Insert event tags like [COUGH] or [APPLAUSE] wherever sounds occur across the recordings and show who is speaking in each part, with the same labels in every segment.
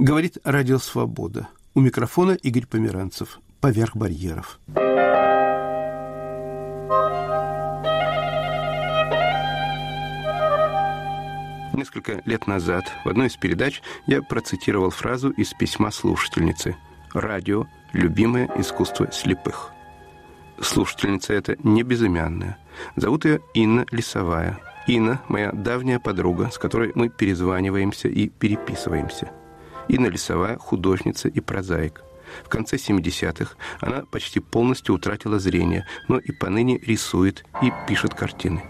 Speaker 1: Говорит Радио Свобода. У микрофона Игорь Померанцев. Поверх барьеров. Несколько лет назад в одной из передач я процитировал фразу из письма слушательницы «Радио – любимое искусство слепых». Слушательница эта не безымянная. Зовут ее Инна Лисовая. Инна – моя давняя подруга, с которой мы перезваниваемся и переписываемся. Инна Лисовая – художница и прозаик. В конце 70-х она почти полностью утратила зрение, но и поныне рисует и пишет картины.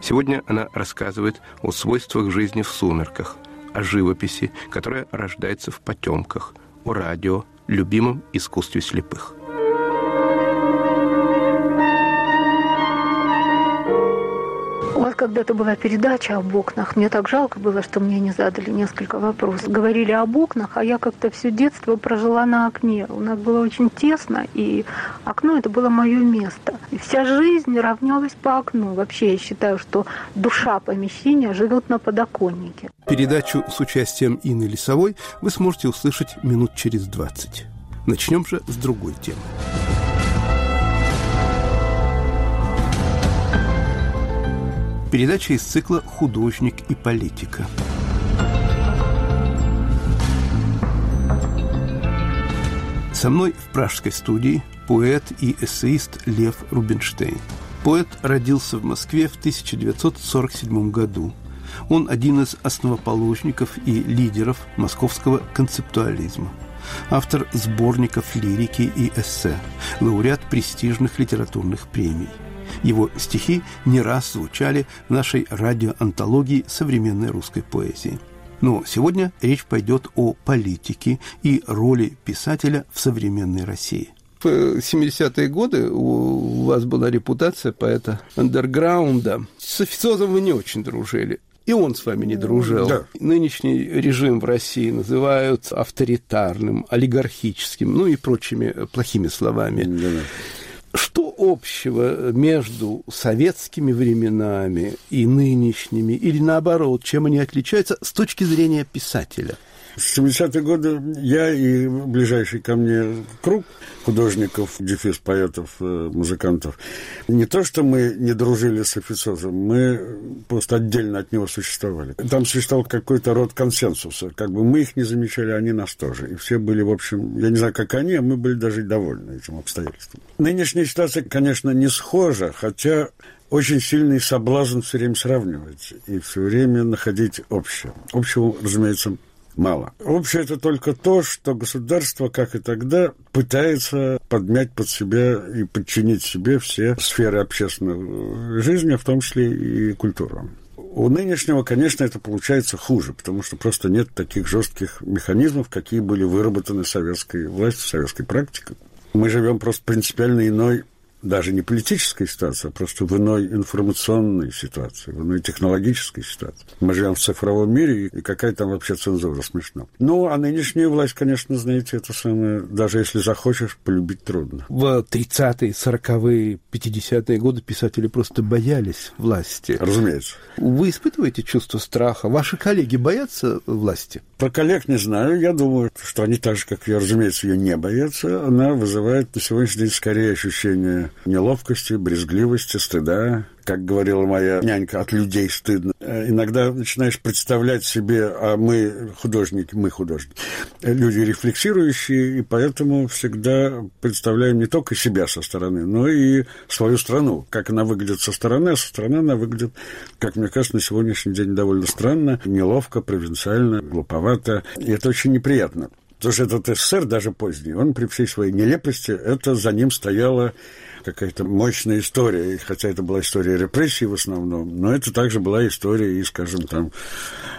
Speaker 1: Сегодня она рассказывает о свойствах жизни в сумерках, о живописи, которая рождается в потемках, о радио, любимом искусстве слепых.
Speaker 2: Когда-то была передача об окнах. Мне так жалко было, что мне не задали несколько вопросов. Говорили об окнах, а я как-то все детство прожила на окне. У нас было очень тесно, и окно это было мое место. И вся жизнь равнялась по окну. Вообще я считаю, что душа помещения живет на подоконнике.
Speaker 1: Передачу с участием Инны Лисовой вы сможете услышать минут через 20. Начнем же с другой темы. Передача из цикла «Художник и политика». Со мной в пражской студии поэт и эссеист Лев Рубинштейн. Поэт родился в Москве в 1947 году. Он один из основоположников и лидеров московского концептуализма. Автор сборников лирики и эссе, лауреат престижных литературных премий – его стихи не раз звучали в нашей радиоантологии современной русской поэзии. Но сегодня речь пойдет о политике и роли писателя в современной России. В 70-е годы у вас была репутация поэта андерграунда. С официозом вы не очень дружили. И он с вами не дружил. Да. Нынешний режим в России называют авторитарным, олигархическим, ну и прочими плохими словами. Да. Что общего между советскими временами и нынешними, или наоборот, чем они отличаются с точки зрения писателя?
Speaker 3: В 70-е годы я и ближайший ко мне круг художников, дефис поэтов, э, музыкантов, не то, что мы не дружили с офицером, мы просто отдельно от него существовали. Там существовал какой-то род консенсуса. Как бы мы их не замечали, они нас тоже. И все были, в общем, я не знаю, как они, а мы были даже довольны этим обстоятельством. Нынешняя ситуация, конечно, не схожа, хотя очень сильный соблазн все время сравнивать и все время находить общее. Общего, разумеется, мало. Общее это только то, что государство, как и тогда, пытается подмять под себя и подчинить себе все сферы общественной жизни, в том числе и культуру. У нынешнего, конечно, это получается хуже, потому что просто нет таких жестких механизмов, какие были выработаны советской властью, советской практикой. Мы живем просто принципиально иной даже не политической ситуации, а просто в иной информационной ситуации, в иной технологической ситуации. Мы живем в цифровом мире, и какая там вообще цензура, смешно. Ну, а нынешняя власть, конечно, знаете, это самое, даже если захочешь, полюбить трудно.
Speaker 1: В 30-е, 40-е, 50-е годы писатели просто боялись власти.
Speaker 3: Разумеется.
Speaker 1: Вы испытываете чувство страха? Ваши коллеги боятся власти?
Speaker 3: Про коллег не знаю. Я думаю, что они так же, как я, разумеется, ее не боятся. Она вызывает на сегодняшний день скорее ощущение неловкости, брезгливости, стыда, как говорила моя нянька, от людей стыдно. Э, иногда начинаешь представлять себе, а мы художники, мы художники, люди рефлексирующие, и поэтому всегда представляем не только себя со стороны, но и свою страну, как она выглядит со стороны, а со стороны она выглядит, как мне кажется, на сегодняшний день довольно странно, неловко, провинциально, глуповато, и это очень неприятно. Потому что этот СССР, даже поздний, он при всей своей нелепости, это за ним стояла какая-то мощная история, хотя это была история репрессий в основном, но это также была история и, скажем, там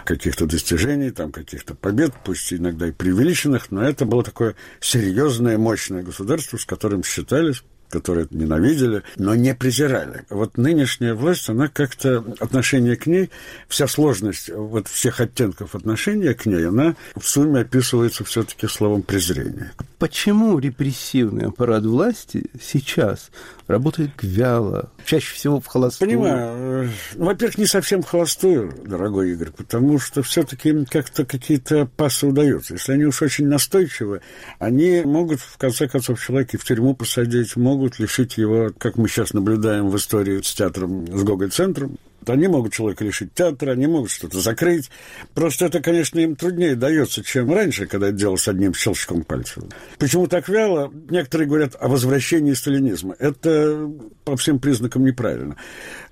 Speaker 3: каких-то достижений, там каких-то побед, пусть иногда и преувеличенных, но это было такое серьезное, мощное государство, с которым считались которые ненавидели, но не презирали. Вот нынешняя власть, она как-то, отношение к ней, вся сложность вот всех оттенков отношения к ней, она в сумме описывается все-таки словом презрения.
Speaker 1: почему репрессивный аппарат власти сейчас работает вяло, чаще всего в холостую?
Speaker 3: Понимаю. Ну, во-первых, не совсем в холостую, дорогой Игорь, потому что все-таки как-то какие-то пасы удаются. Если они уж очень настойчивы, они могут, в конце концов, человека в тюрьму посадить, могут лишить его, как мы сейчас наблюдаем в истории с театром, с Гоголь-центром, они могут человека лишить театра, они могут что-то закрыть. Просто это, конечно, им труднее дается, чем раньше, когда это делалось одним щелчком пальца. Почему так вяло? Некоторые говорят о возвращении сталинизма. Это по всем признакам неправильно.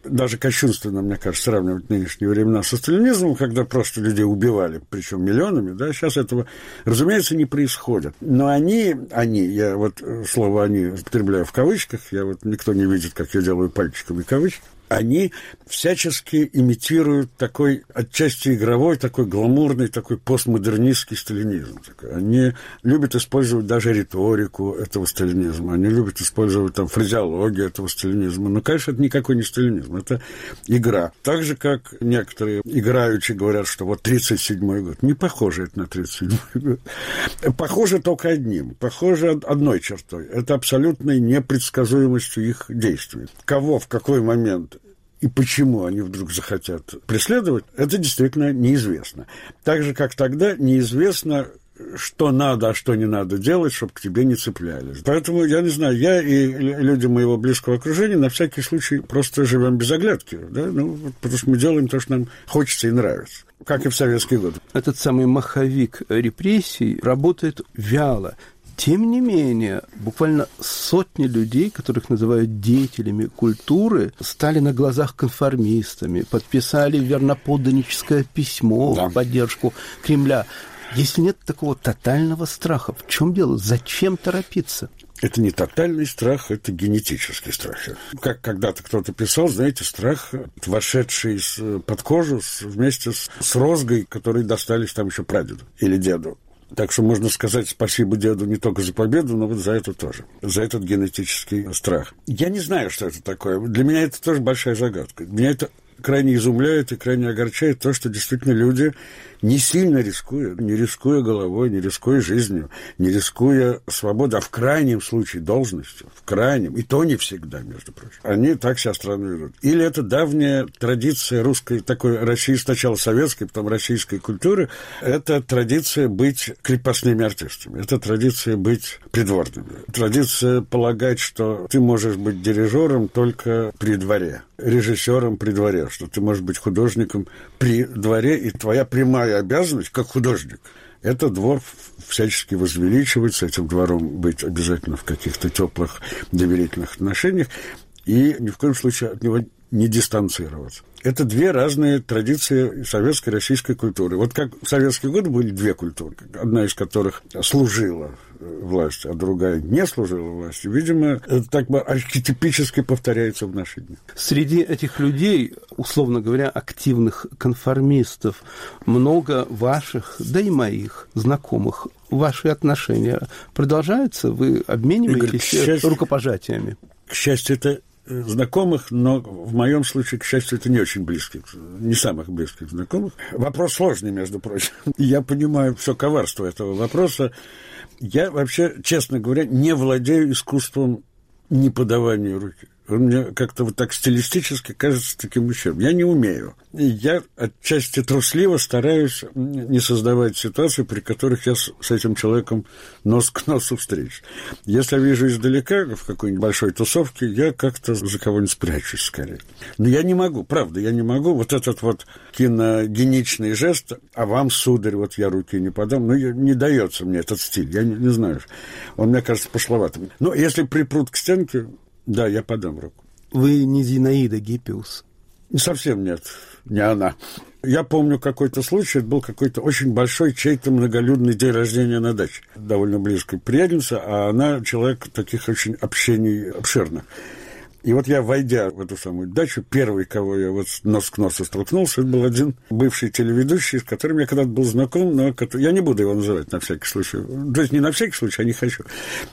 Speaker 3: Даже кощунственно, мне кажется, сравнивать нынешние времена со сталинизмом, когда просто людей убивали, причем миллионами, да, сейчас этого, разумеется, не происходит. Но они, они, я вот слово «они» употребляю в кавычках, я вот никто не видит, как я делаю пальчиками кавычки, они всячески имитируют такой отчасти игровой, такой гламурный, такой постмодернистский сталинизм. Они любят использовать даже риторику этого сталинизма, они любят использовать там фразеологию этого сталинизма. Но, конечно, это никакой не сталинизм, это игра. Так же, как некоторые играющие говорят, что вот 37-й год. Не похоже это на 37-й год. Похоже только одним, похоже одной чертой. Это абсолютной непредсказуемостью их действий. Кого в какой момент и почему они вдруг захотят преследовать, это действительно неизвестно. Так же, как тогда неизвестно, что надо, а что не надо делать, чтобы к тебе не цеплялись. Поэтому, я не знаю, я и люди моего близкого окружения на всякий случай просто живем без оглядки, да? ну, потому что мы делаем то, что нам хочется и нравится как и в советские годы.
Speaker 1: Этот самый маховик репрессий работает вяло. Тем не менее, буквально сотни людей, которых называют деятелями культуры, стали на глазах конформистами, подписали верноподданническое письмо да. в поддержку Кремля. Если нет такого тотального страха, в чем дело? Зачем торопиться?
Speaker 3: Это не тотальный страх, это генетический страх. Как когда-то кто-то писал, знаете, страх, вошедший под кожу вместе с, с розгой, которые достались там еще прадеду или деду. Так что можно сказать спасибо деду не только за победу, но вот за это тоже, за этот генетический страх. Я не знаю, что это такое. Для меня это тоже большая загадка. Меня это крайне изумляет и крайне огорчает то, что действительно люди не сильно рискуя, не рискуя головой, не рискуя жизнью, не рискуя свободой, а в крайнем случае должностью, в крайнем, и то не всегда, между прочим, они так себя страну ведут. Или это давняя традиция русской, такой России, сначала советской, потом российской культуры, это традиция быть крепостными артистами, это традиция быть придворными, традиция полагать, что ты можешь быть дирижером только при дворе, режиссером при дворе, что ты можешь быть художником при дворе, и твоя прямая обязанность как художник – это двор всячески возвеличивать, с этим двором быть обязательно в каких-то теплых доверительных отношениях. И ни в коем случае от него не дистанцироваться. Это две разные традиции советской и российской культуры. Вот как в советские годы были две культуры, одна из которых служила власти, а другая не служила власти, видимо, это так бы архетипически повторяется в наши дни.
Speaker 1: Среди этих людей, условно говоря, активных конформистов, много ваших, да и моих знакомых. Ваши отношения продолжаются? Вы обмениваетесь Игорь, счастью, рукопожатиями?
Speaker 3: К счастью, это э, знакомых, но в моем случае, к счастью, это не очень близких, не самых близких знакомых. Вопрос сложный, между прочим. [LAUGHS] Я понимаю все коварство этого вопроса. Я вообще, честно говоря, не владею искусством неподавания руки. Он мне как-то вот так стилистически кажется таким ущербным. Я не умею. И я отчасти трусливо стараюсь не создавать ситуации, при которых я с, этим человеком нос к носу встречусь. Если я вижу издалека в какой-нибудь большой тусовке, я как-то за кого-нибудь спрячусь скорее. Но я не могу, правда, я не могу. Вот этот вот киногеничный жест, а вам, сударь, вот я руки не подам, ну, не дается мне этот стиль, я не, не знаю. Он, мне кажется, пошловатым. Но если припрут к стенке, да, я подам руку.
Speaker 1: Вы не Зинаида Гиппиус?
Speaker 3: Совсем нет, не она. Я помню какой-то случай, это был какой-то очень большой чей-то многолюдный день рождения на даче, довольно близкой приятельница, а она человек таких очень общений обширных. И вот я, войдя в эту самую дачу, первый, кого я вот нос к носу столкнулся, это был один бывший телеведущий, с которым я когда-то был знаком, но я не буду его называть на всякий случай. То есть не на всякий случай, а не хочу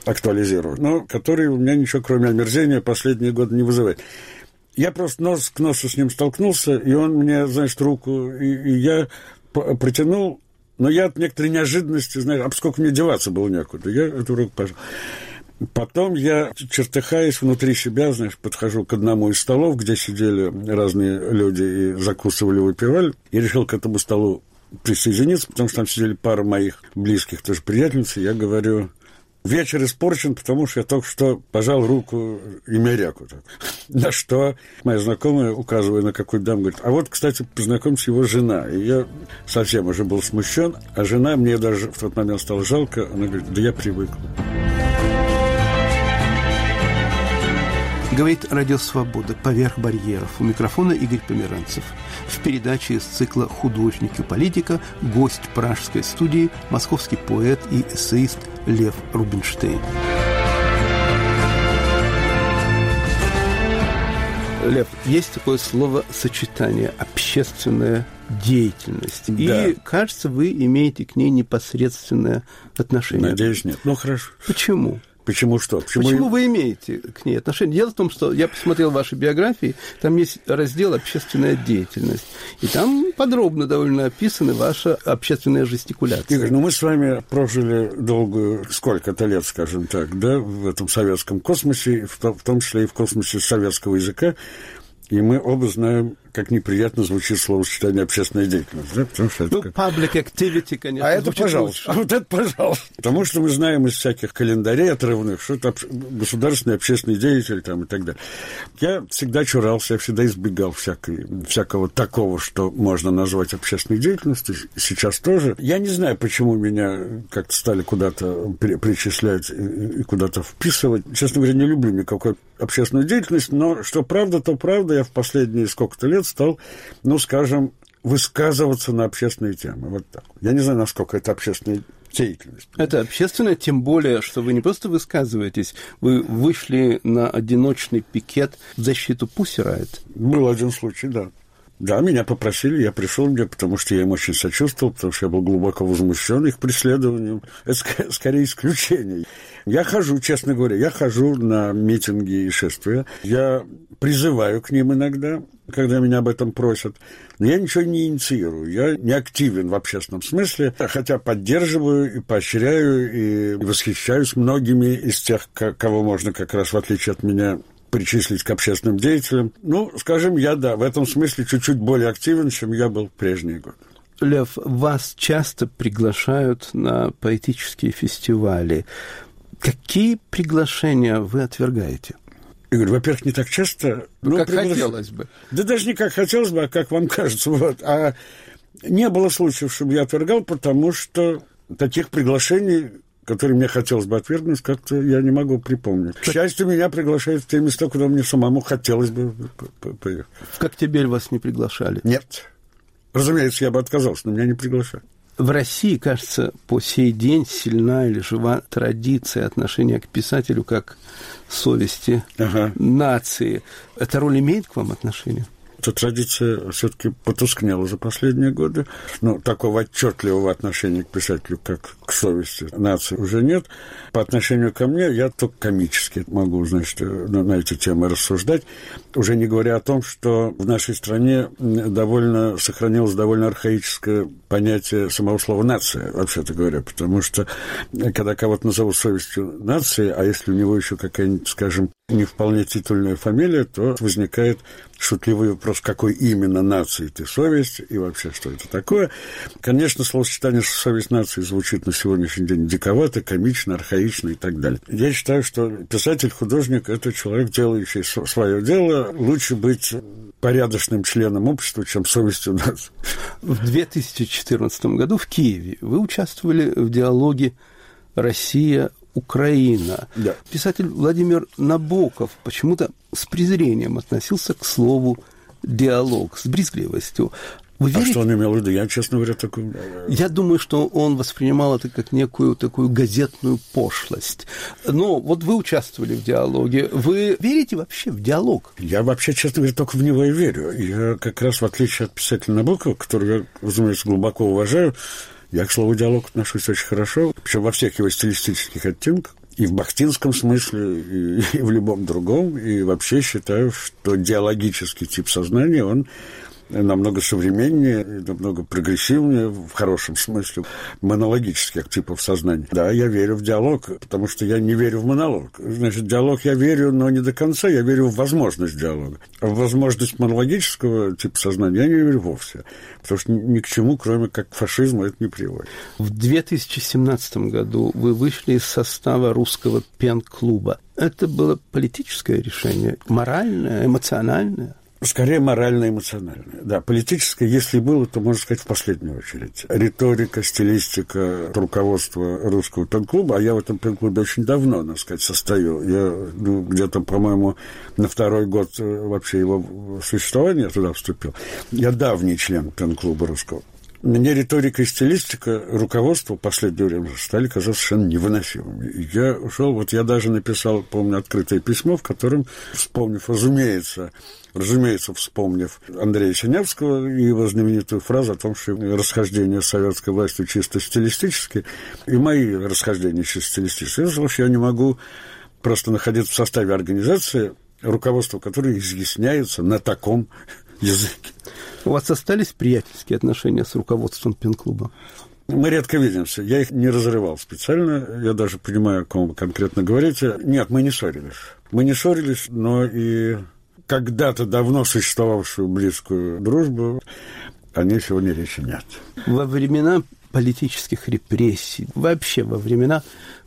Speaker 3: актуализировать, но который у меня ничего, кроме омерзения, последние годы не вызывает. Я просто нос к носу с ним столкнулся, и он мне, значит, руку, и, и я протянул Но я от некоторой неожиданности, знаешь, а поскольку мне деваться было некуда, я эту руку пожал. Потом я, чертыхаясь внутри себя, знаешь, подхожу к одному из столов, где сидели разные люди и закусывали, выпивали, и решил к этому столу присоединиться, потому что там сидели пара моих близких тоже приятельниц, и я говорю, вечер испорчен, потому что я только что пожал руку Имеряку. [LAUGHS] На что моя знакомая, указывая на какую-то даму, говорит, а вот, кстати, познакомься его жена. И я совсем уже был смущен, а жена, мне даже в тот момент стало жалко, она говорит, да я привыкла.
Speaker 1: Говорит «Радио Свобода. Поверх барьеров». У микрофона Игорь Померанцев. В передаче из цикла «Художник и политика» гость пражской студии, московский поэт и эссеист Лев Рубинштейн. Лев, есть такое слово сочетание общественная деятельность. Да. И, кажется, вы имеете к ней непосредственное отношение.
Speaker 3: Надеюсь, нет. Ну, хорошо.
Speaker 1: Почему?
Speaker 3: Почему что?
Speaker 1: Почему, Почему вы имеете к ней отношение? Дело в том, что я посмотрел ваши биографии, там есть раздел «Общественная деятельность», и там подробно довольно описаны ваша общественная жестикуляция.
Speaker 3: Игорь, ну мы с вами прожили долгую, сколько-то лет, скажем так, да, в этом советском космосе, в том числе и в космосе советского языка, и мы оба знаем, как неприятно звучит словосочетание общественная деятельность. Да?
Speaker 1: Потому что это ну, как... public activity, конечно.
Speaker 3: А это пожалуйста. А вот это пожалуйста. Потому что мы знаем из всяких календарей отрывных, что это государственный общественный деятель там, и так далее. Я всегда чурался, я всегда избегал всякой, всякого такого, что можно назвать общественной деятельностью. Сейчас тоже. Я не знаю, почему меня как-то стали куда-то при, причислять и, и куда-то вписывать. Честно говоря, не люблю никакой общественную деятельность, но что правда, то правда. Я в последние сколько-то лет стал, ну, скажем, высказываться на общественные темы. Вот так. Я не знаю, насколько это общественная деятельность.
Speaker 1: Это общественное, тем более, что вы не просто высказываетесь, вы вышли на одиночный пикет в защиту Пусирает.
Speaker 3: Был один случай, да. Да, меня попросили, я пришел мне, потому что я им очень сочувствовал, потому что я был глубоко возмущен их преследованием. Это ск- скорее исключение. Я хожу, честно говоря, я хожу на митинги и шествия. Я призываю к ним иногда, когда меня об этом просят. Но я ничего не инициирую. Я не активен в общественном смысле, хотя поддерживаю и поощряю и восхищаюсь многими из тех, кого можно как раз, в отличие от меня, причислить к общественным деятелям. Ну, скажем, я, да, в этом смысле чуть-чуть более активен, чем я был в прежние годы.
Speaker 1: Лев, вас часто приглашают на поэтические фестивали. Какие приглашения вы отвергаете?
Speaker 3: Игорь, во-первых, не так часто.
Speaker 1: Ну, ну как приглаш... хотелось бы.
Speaker 3: Да даже не как хотелось бы, а как вам [LAUGHS] кажется. Вот. А не было случаев, чтобы я отвергал, потому что таких приглашений который мне хотелось бы отвергнуть, как-то я не могу припомнить. К счастью, меня приглашают в те места, куда мне самому хотелось бы поехать.
Speaker 1: В Коктебель вас не приглашали?
Speaker 3: Нет. Разумеется, я бы отказался, но меня не приглашали.
Speaker 1: В России, кажется, по сей день сильна или жива традиция отношения к писателю как совести ага. нации. Эта роль имеет к вам отношение?
Speaker 3: Эта традиция все-таки потускнела за последние годы. Но такого отчетливого отношения к писателю, как к совести нации, уже нет. По отношению ко мне я только комически могу, значит, на, эти темы рассуждать. Уже не говоря о том, что в нашей стране довольно сохранилось довольно архаическое понятие самого слова «нация», вообще-то говоря, потому что когда кого-то назовут совестью нации, а если у него еще какая-нибудь, скажем, не вполне титульная фамилия, то возникает шутливый вопрос, какой именно нации ты совесть и вообще что это такое. Конечно, словосочетание «совесть нации» звучит на сегодняшний день диковато, комично, архаично и так далее. Я считаю, что писатель, художник – это человек, делающий свое дело. Лучше быть порядочным членом общества, чем совестью нации.
Speaker 1: В 2014 году в Киеве вы участвовали в диалоге «Россия Украина. Да. Писатель Владимир Набоков почему-то с презрением относился к слову диалог, с брезгливостью.
Speaker 3: Вы верите? А что он имел в виду? Я, честно говоря, такой...
Speaker 1: Я думаю, что он воспринимал это как некую такую газетную пошлость. Но вот вы участвовали в диалоге. Вы верите вообще в диалог?
Speaker 3: Я вообще, честно говоря, только в него и верю. Я как раз, в отличие от писателя Набокова, которого я, разумеется, глубоко уважаю, я к слову диалог отношусь очень хорошо, причем во всех его стилистических оттенках. И в бахтинском смысле, и, [LAUGHS] и в любом другом. И вообще считаю, что диалогический тип сознания, он намного современнее, намного прогрессивнее, в хорошем смысле, монологических типов сознания. Да, я верю в диалог, потому что я не верю в монолог. Значит, диалог я верю, но не до конца, я верю в возможность диалога. А в возможность монологического типа сознания я не верю вовсе, потому что ни к чему, кроме как к фашизму, это не приводит.
Speaker 1: В 2017 году вы вышли из состава русского пен-клуба. Это было политическое решение, моральное, эмоциональное?
Speaker 3: Скорее морально-эмоциональное. Да, политическое, если было, то, можно сказать, в последнюю очередь. Риторика, стилистика руководства русского пен-клуба, а я в этом пен-клубе очень давно, надо сказать, состою. Я ну, где-то, по-моему, на второй год э, вообще его существования туда вступил. Я давний член пен-клуба русского. Мне риторика и стилистика руководства в последнее время стали казаться совершенно невыносимыми. Я ушел, вот я даже написал, помню, открытое письмо, в котором, вспомнив, разумеется, разумеется, вспомнив Андрея Синявского и его знаменитую фразу о том, что расхождение с советской властью чисто стилистически, и мои расхождения чисто стилистически, я сказал, что я не могу просто находиться в составе организации, руководство которой изъясняется на таком языке.
Speaker 1: У вас остались приятельские отношения с руководством пен-клуба?
Speaker 3: Мы редко видимся. Я их не разрывал специально. Я даже понимаю, о ком вы конкретно говорите. Нет, мы не ссорились. Мы не ссорились, но и когда-то давно существовавшую близкую дружбу о ней сегодня речи нет.
Speaker 1: Во времена политических репрессий, вообще во времена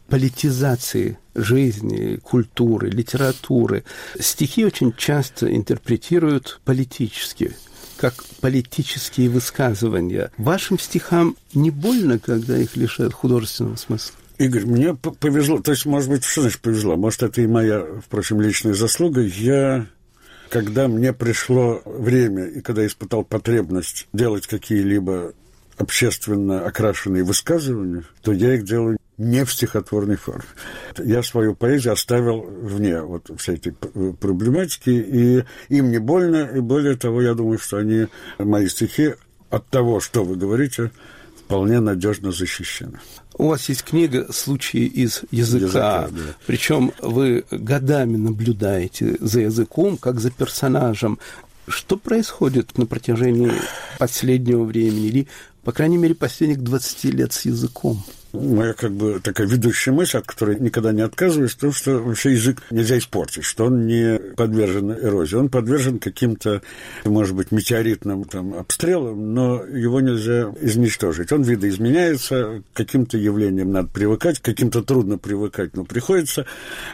Speaker 1: политизации жизни, культуры, литературы. Стихи очень часто интерпретируют политически как политические высказывания. Вашим стихам не больно, когда их лишают художественного смысла?
Speaker 3: Игорь, мне повезло, то есть, может быть, что значит повезло? Может, это и моя, впрочем, личная заслуга. Я, когда мне пришло время, и когда испытал потребность делать какие-либо общественно окрашенные высказывания, то я их делаю не в стихотворной форме. Я свою поэзию оставил вне вот всей этой проблематики, и им не больно, и более того, я думаю, что они, мои стихи, от того, что вы говорите, вполне надежно защищены.
Speaker 1: У вас есть книга «Случаи из языка», языка да. причем вы годами наблюдаете за языком, как за персонажем. Что происходит на протяжении последнего времени или, по крайней мере, последних 20 лет с языком?
Speaker 3: Моя как бы такая ведущая мысль, от которой никогда не отказываюсь, в том, что вообще язык нельзя испортить, что он не подвержен эрозии. Он подвержен каким-то, может быть, метеоритным там, обстрелам, но его нельзя изничтожить. Он видоизменяется, каким-то явлениям надо привыкать, каким-то трудно привыкать, но приходится.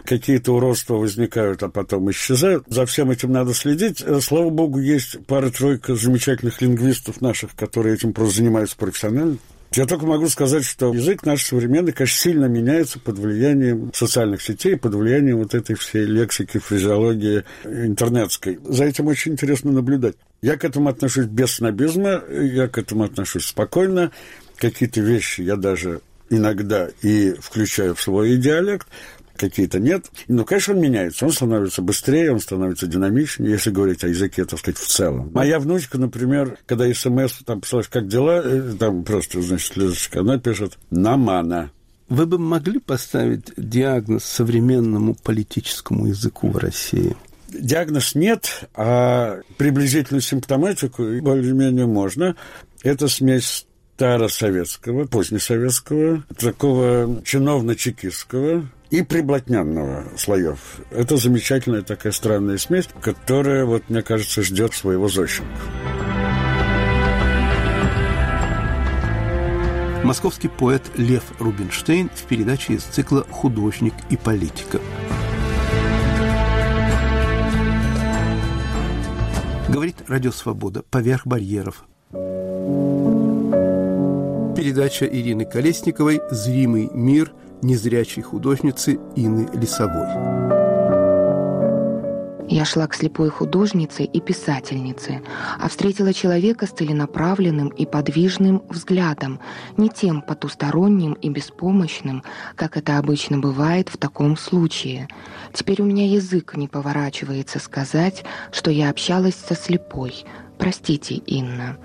Speaker 3: Какие-то уродства возникают, а потом исчезают. За всем этим надо следить. Слава богу, есть пара-тройка замечательных лингвистов наших, которые этим просто занимаются профессионально. Я только могу сказать, что язык наш современный, конечно, сильно меняется под влиянием социальных сетей, под влиянием вот этой всей лексики, фразеологии интернетской. За этим очень интересно наблюдать. Я к этому отношусь без снобизма, я к этому отношусь спокойно. Какие-то вещи я даже иногда и включаю в свой диалект, какие-то нет. Ну, конечно, он меняется. Он становится быстрее, он становится динамичнее, если говорить о языке, так сказать, в целом. Моя внучка, например, когда смс, там, писалось, как дела, э, там просто, значит, Лизочка, она пишет «намана».
Speaker 1: Вы бы могли поставить диагноз современному политическому языку в России?
Speaker 3: Диагноз нет, а приблизительную симптоматику более-менее можно. Это смесь старосоветского, позднесоветского, такого чиновно-чекистского, и приблотненного слоев. Это замечательная такая странная смесь, которая, вот, мне кажется, ждет своего зощенка.
Speaker 1: Московский поэт Лев Рубинштейн в передаче из цикла «Художник и политика». Говорит Радио Свобода «Поверх барьеров». Передача Ирины Колесниковой «Зримый мир» – незрячей художницы Инны Лисовой.
Speaker 4: Я шла к слепой художнице и писательнице, а встретила человека с целенаправленным и подвижным взглядом, не тем потусторонним и беспомощным, как это обычно бывает в таком случае. Теперь у меня язык не поворачивается сказать, что я общалась со слепой. Простите, Инна.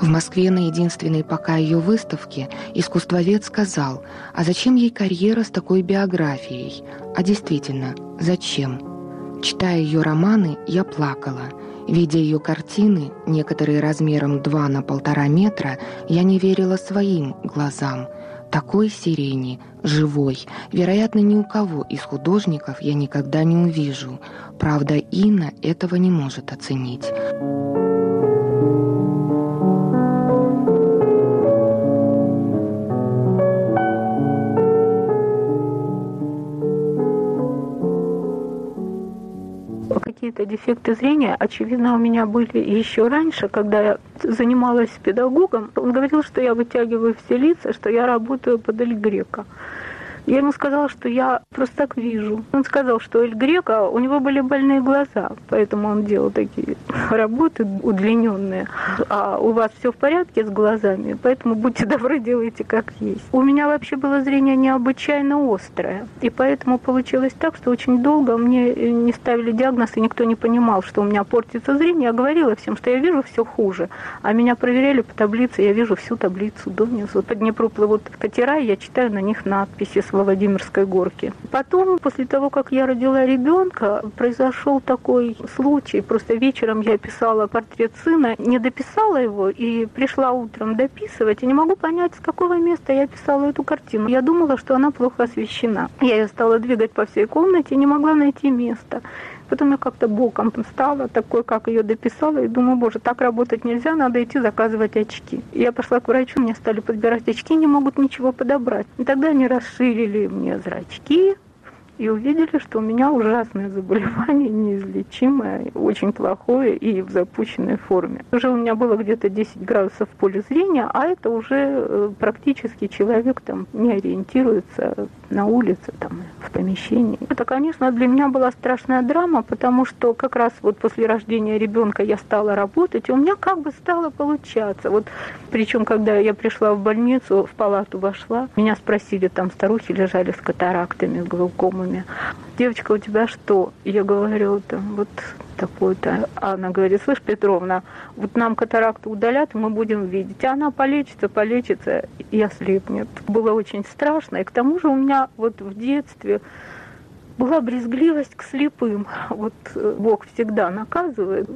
Speaker 4: В Москве на единственной пока ее выставке искусствовед сказал, а зачем ей карьера с такой биографией? А действительно, зачем? Читая ее романы, я плакала. Видя ее картины, некоторые размером 2 на полтора метра, я не верила своим глазам. Такой сирени, живой, вероятно, ни у кого из художников я никогда не увижу. Правда, Инна этого не может оценить.
Speaker 2: Какие-то дефекты зрения, очевидно, у меня были еще раньше, когда я занималась педагогом. Он говорил, что я вытягиваю все лица, что я работаю под Эль Грека. Я ему сказала, что я просто так вижу. Он сказал, что Эль Грека, у него были больные глаза, поэтому он делал такие [LAUGHS] работы удлиненные. А у вас все в порядке с глазами, поэтому будьте добры, делайте как есть. У меня вообще было зрение необычайно острое, и поэтому получилось так, что очень долго мне не ставили диагноз, и никто не понимал, что у меня портится зрение. Я говорила всем, что я вижу все хуже, а меня проверяли по таблице, я вижу всю таблицу до низу. По Днепру плывут катера, я читаю на них надписи с во Владимирской горке. Потом, после того, как я родила ребенка, произошел такой случай. Просто вечером я писала портрет сына, не дописала его и пришла утром дописывать. И не могу понять, с какого места я писала эту картину. Я думала, что она плохо освещена. Я ее стала двигать по всей комнате, не могла найти место. Потом я как-то боком стала, такой, как ее дописала, и думаю, боже, так работать нельзя, надо идти заказывать очки. Я пошла к врачу, мне стали подбирать очки, не могут ничего подобрать. И тогда они расширили мне зрачки, и увидели, что у меня ужасное заболевание, неизлечимое, очень плохое и в запущенной форме. Уже у меня было где-то 10 градусов в поле зрения, а это уже э, практически человек там не ориентируется на улице, там, в помещении. Это, конечно, для меня была страшная драма, потому что как раз вот после рождения ребенка я стала работать, и у меня как бы стало получаться. Вот, причем, когда я пришла в больницу, в палату вошла, меня спросили, там старухи лежали с катарактами, с глаукомами. Девочка, у тебя что? Я говорю, там, вот такой-то. Она говорит, слышь, Петровна, вот нам катаракту удалят, мы будем видеть. А она полечится, полечится и ослепнет. Было очень страшно. И к тому же у меня вот в детстве была брезгливость к слепым. Вот э, Бог всегда наказывает.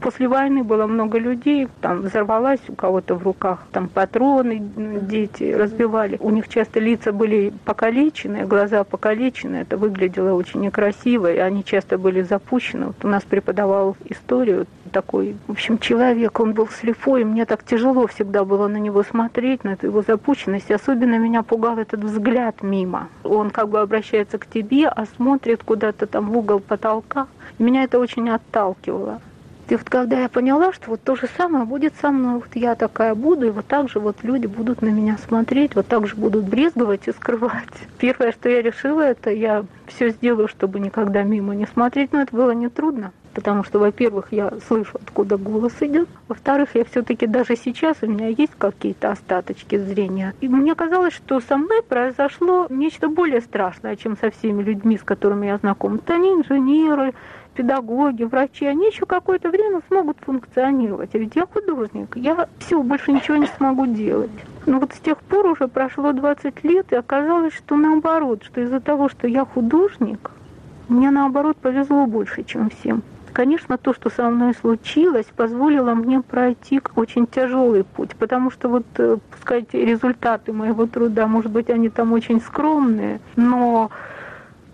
Speaker 2: После войны было много людей, там взорвалась у кого-то в руках, там патроны дети разбивали. У них часто лица были покалечены, глаза покалечены, это выглядело очень некрасиво, и они часто были запущены. Вот у нас преподавал историю такой, в общем, человек, он был слепой, и мне так тяжело всегда было на него смотреть, на эту его запущенность. Особенно меня пугал этот взгляд мимо. Он как бы обращается к тебе, а смотрит куда-то там в угол потолка. Меня это очень отталкивало. И вот когда я поняла, что вот то же самое будет со мной, вот я такая буду, и вот так же вот люди будут на меня смотреть, вот так же будут брезговать и скрывать. Первое, что я решила, это я все сделаю, чтобы никогда мимо не смотреть, но это было нетрудно потому что, во-первых, я слышу, откуда голос идет, во-вторых, я все-таки даже сейчас у меня есть какие-то остаточки зрения. И мне казалось, что со мной произошло нечто более страшное, чем со всеми людьми, с которыми я знакома. Это они инженеры, педагоги, врачи, они еще какое-то время смогут функционировать. А ведь я художник, я все, больше ничего не смогу делать. Но вот с тех пор уже прошло 20 лет, и оказалось, что наоборот, что из-за того, что я художник, мне наоборот повезло больше, чем всем. Конечно, то, что со мной случилось, позволило мне пройти очень тяжелый путь, потому что вот, э, пускай результаты моего труда, может быть, они там очень скромные, но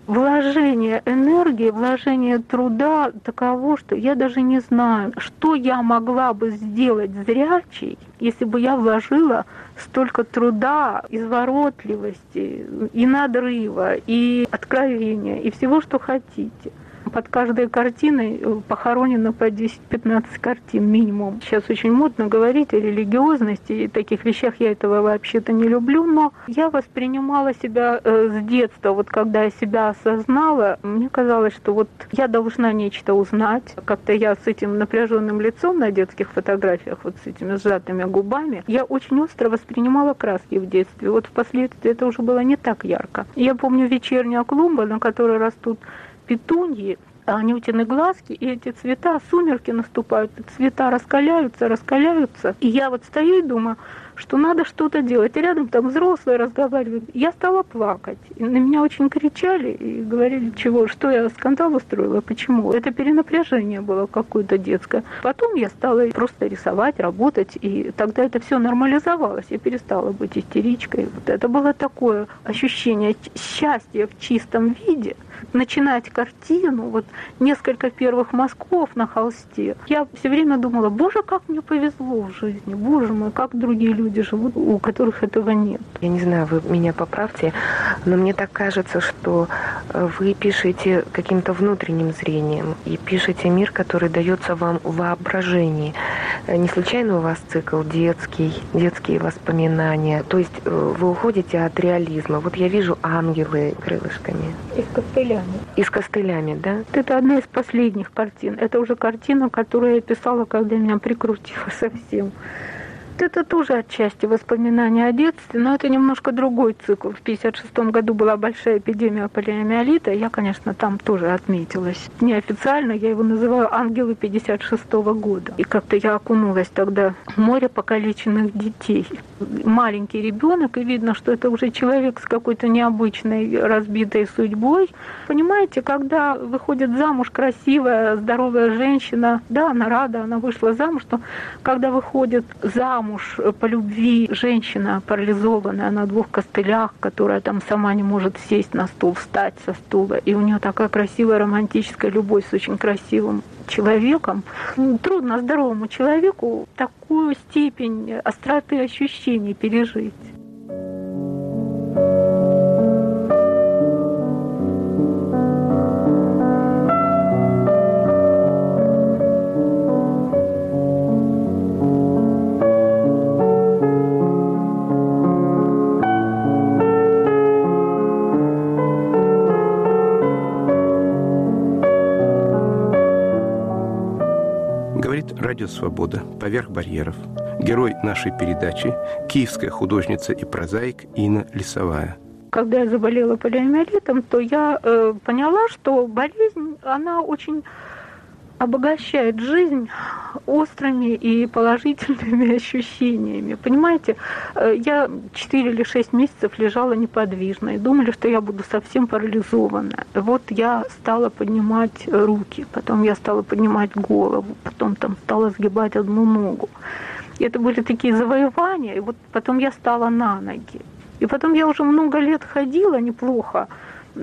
Speaker 2: вложение энергии, вложение труда таково, что я даже не знаю, что я могла бы сделать зрячей, если бы я вложила столько труда, изворотливости, и надрыва, и откровения, и всего, что хотите под каждой картиной э, похоронено по 10-15 картин минимум. Сейчас очень модно говорить о религиозности и таких вещах. Я этого вообще-то не люблю, но я воспринимала себя э, с детства. Вот когда я себя осознала, мне казалось, что вот я должна нечто узнать. Как-то я с этим напряженным лицом на детских фотографиях, вот с этими сжатыми губами, я очень остро воспринимала краски в детстве. Вот впоследствии это уже было не так ярко. Я помню вечерняя клумба, на которой растут петуньи, они утяны глазки, и эти цвета, сумерки наступают, цвета раскаляются, раскаляются. И я вот стою и думаю, что надо что-то делать. И рядом там взрослые разговаривают. Я стала плакать. И на меня очень кричали и говорили, чего, что я скандал устроила, почему. Это перенапряжение было какое-то детское. Потом я стала просто рисовать, работать, и тогда это все нормализовалось. Я перестала быть истеричкой. Вот это было такое ощущение счастья в чистом виде – начинать картину, вот несколько первых мазков на холсте, я все время думала, боже, как мне повезло в жизни, боже мой, как другие люди живут, у которых этого нет.
Speaker 4: Я не знаю, вы меня поправьте, но мне так кажется, что э, вы пишете каким-то внутренним зрением и пишете мир, который дается вам в воображении. Э, не случайно у вас цикл детский, детские воспоминания. То есть э, вы уходите от реализма. Вот я вижу ангелы крылышками.
Speaker 2: И с костылями.
Speaker 4: И с костылями, да?
Speaker 2: Это одна из последних картин. Это уже картина, которую я писала, когда меня прикрутило [LAUGHS] совсем это тоже отчасти воспоминания о детстве, но это немножко другой цикл. В 1956 году была большая эпидемия полиомиелита, я, конечно, там тоже отметилась. Неофициально я его называю «Ангелы 56 года». И как-то я окунулась тогда в море покалеченных детей. Маленький ребенок, и видно, что это уже человек с какой-то необычной разбитой судьбой. Понимаете, когда выходит замуж красивая, здоровая женщина, да, она рада, она вышла замуж, но когда выходит замуж, замуж по любви женщина парализованная на двух костылях, которая там сама не может сесть на стул, встать со стула, и у нее такая красивая романтическая любовь с очень красивым человеком. Трудно здоровому человеку такую степень остроты ощущений пережить.
Speaker 1: Радио «Свобода. Поверх барьеров». Герой нашей передачи – киевская художница и прозаик Инна Лисовая.
Speaker 2: Когда я заболела полиомиелитом, то я э, поняла, что болезнь, она очень обогащает жизнь острыми и положительными [LAUGHS] ощущениями. Понимаете, э, я 4 или 6 месяцев лежала неподвижно и думали, что я буду совсем парализована. Вот я стала поднимать руки, потом я стала поднимать голову, потом там стала сгибать одну ногу. И это были такие завоевания, и вот потом я стала на ноги. И потом я уже много лет ходила неплохо,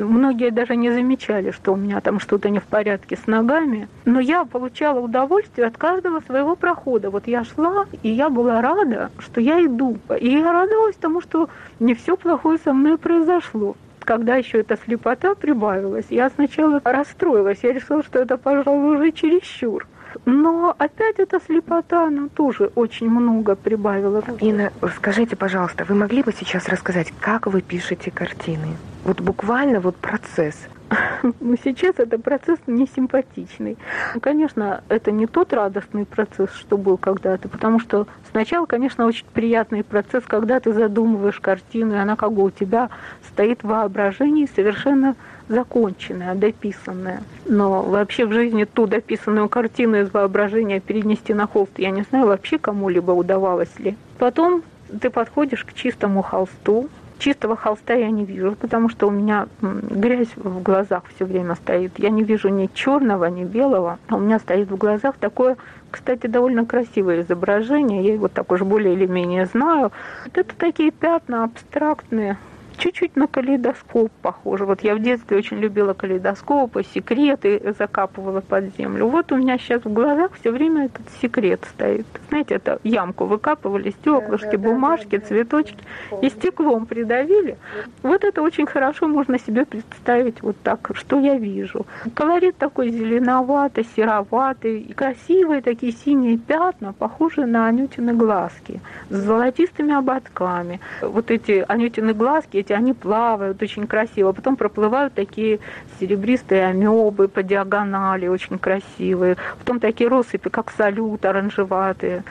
Speaker 2: Многие даже не замечали, что у меня там что-то не в порядке с ногами. Но я получала удовольствие от каждого своего прохода. Вот я шла, и я была рада, что я иду. И я радовалась тому, что не все плохое со мной произошло когда еще эта слепота прибавилась, я сначала расстроилась. Я решила, что это, пожалуй, уже чересчур. Но опять эта слепота, она тоже очень много прибавила.
Speaker 4: Инна, скажите, пожалуйста, вы могли бы сейчас рассказать, как вы пишете картины? Вот буквально вот процесс. [LAUGHS]
Speaker 2: Но сейчас это процесс не симпатичный. Конечно, это не тот радостный процесс, что был когда-то, потому что сначала, конечно, очень приятный процесс, когда ты задумываешь картину, и она как бы у тебя стоит в воображении совершенно законченная, дописанная. Но вообще в жизни ту дописанную картину из воображения перенести на холст, я не знаю, вообще кому-либо удавалось ли. Потом ты подходишь к чистому холсту, чистого холста я не вижу, потому что у меня грязь в глазах все время стоит. Я не вижу ни черного, ни белого. А у меня стоит в глазах такое, кстати, довольно красивое изображение. Я его так уж более или менее знаю. Вот это такие пятна абстрактные, чуть-чуть на калейдоскоп похоже. Вот я в детстве очень любила калейдоскопы, секреты закапывала под землю. Вот у меня сейчас в глазах все время этот секрет стоит. Знаете, это ямку выкапывали, стеклышки, бумажки, цветочки и стеклом придавили. Вот это очень хорошо можно себе представить вот так, что я вижу. Колорит такой зеленоватый, сероватый, и красивые такие синие пятна, похожие на анютины глазки, с золотистыми ободками. Вот эти анютины глазки, эти, они плавают очень красиво, потом проплывают такие серебристые амебы по диагонали, очень красивые, потом такие россыпи, как салют, оранжеватые,